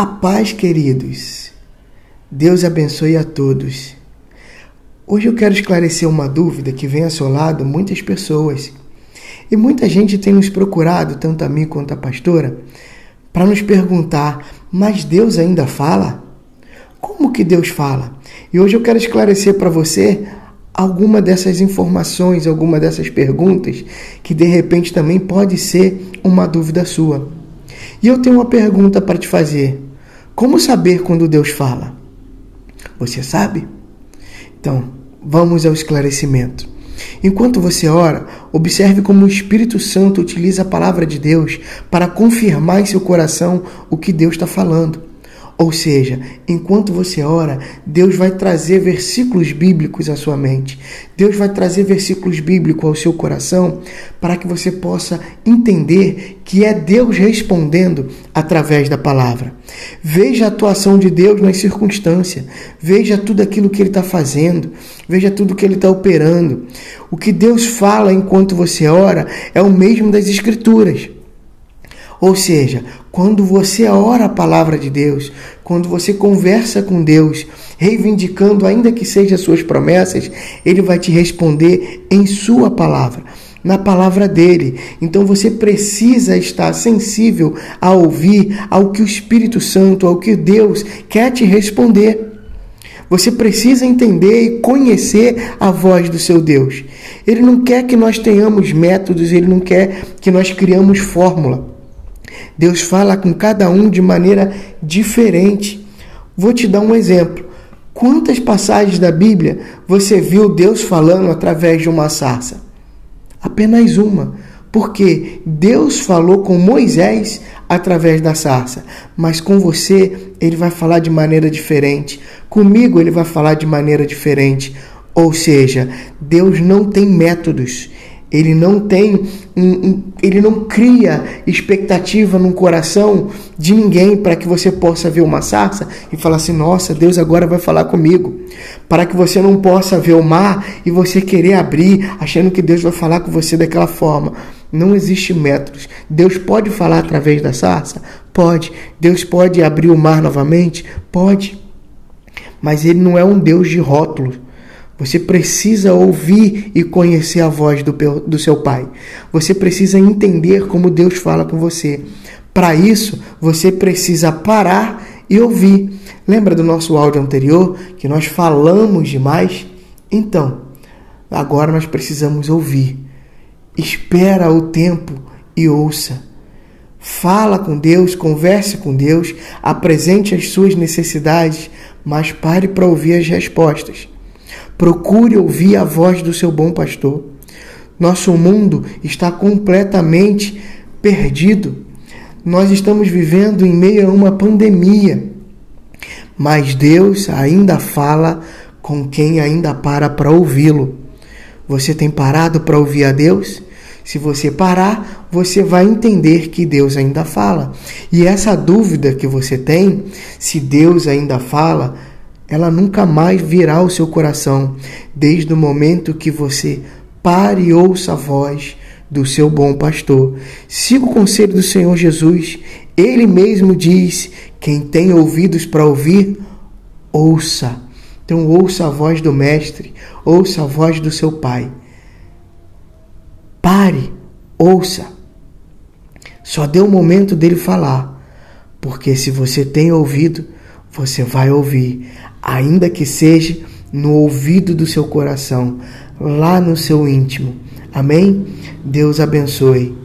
A paz, queridos. Deus abençoe a todos. Hoje eu quero esclarecer uma dúvida que vem assolado muitas pessoas. E muita gente tem nos procurado, tanto a mim quanto a pastora, para nos perguntar: mas Deus ainda fala? Como que Deus fala? E hoje eu quero esclarecer para você alguma dessas informações, alguma dessas perguntas que de repente também pode ser uma dúvida sua. E eu tenho uma pergunta para te fazer. Como saber quando Deus fala? Você sabe? Então, vamos ao esclarecimento. Enquanto você ora, observe como o Espírito Santo utiliza a palavra de Deus para confirmar em seu coração o que Deus está falando. Ou seja, enquanto você ora, Deus vai trazer versículos bíblicos à sua mente. Deus vai trazer versículos bíblicos ao seu coração para que você possa entender que é Deus respondendo através da palavra. Veja a atuação de Deus nas circunstâncias. Veja tudo aquilo que Ele está fazendo. Veja tudo que Ele está operando. O que Deus fala enquanto você ora é o mesmo das Escrituras. Ou seja, quando você ora a palavra de Deus, quando você conversa com Deus, reivindicando ainda que seja suas promessas, ele vai te responder em sua palavra, na palavra dele. Então você precisa estar sensível a ouvir ao que o Espírito Santo, ao que Deus quer te responder. Você precisa entender e conhecer a voz do seu Deus. Ele não quer que nós tenhamos métodos, ele não quer que nós criamos fórmula. Deus fala com cada um de maneira diferente. Vou te dar um exemplo. Quantas passagens da Bíblia você viu Deus falando através de uma sarça? Apenas uma. Porque Deus falou com Moisés através da sarça, mas com você ele vai falar de maneira diferente. Comigo ele vai falar de maneira diferente. Ou seja, Deus não tem métodos. Ele não tem, ele não cria expectativa no coração de ninguém para que você possa ver uma sarça e falar assim: nossa, Deus agora vai falar comigo. Para que você não possa ver o mar e você querer abrir, achando que Deus vai falar com você daquela forma. Não existe métodos. Deus pode falar através da sarça? Pode. Deus pode abrir o mar novamente? Pode. Mas ele não é um Deus de rótulos. Você precisa ouvir e conhecer a voz do, do seu Pai. Você precisa entender como Deus fala com você. Para isso, você precisa parar e ouvir. Lembra do nosso áudio anterior que nós falamos demais? Então, agora nós precisamos ouvir. Espera o tempo e ouça. Fala com Deus, converse com Deus, apresente as suas necessidades, mas pare para ouvir as respostas. Procure ouvir a voz do seu bom pastor. Nosso mundo está completamente perdido. Nós estamos vivendo em meio a uma pandemia. Mas Deus ainda fala com quem ainda para para ouvi-lo. Você tem parado para ouvir a Deus? Se você parar, você vai entender que Deus ainda fala. E essa dúvida que você tem, se Deus ainda fala, ela nunca mais virá ao seu coração, desde o momento que você pare e ouça a voz do seu bom pastor. Siga o conselho do Senhor Jesus. Ele mesmo diz: quem tem ouvidos para ouvir, ouça. Então, ouça a voz do Mestre, ouça a voz do seu Pai. Pare, ouça. Só dê o momento dele falar, porque se você tem ouvido, você vai ouvir, ainda que seja no ouvido do seu coração, lá no seu íntimo. Amém? Deus abençoe.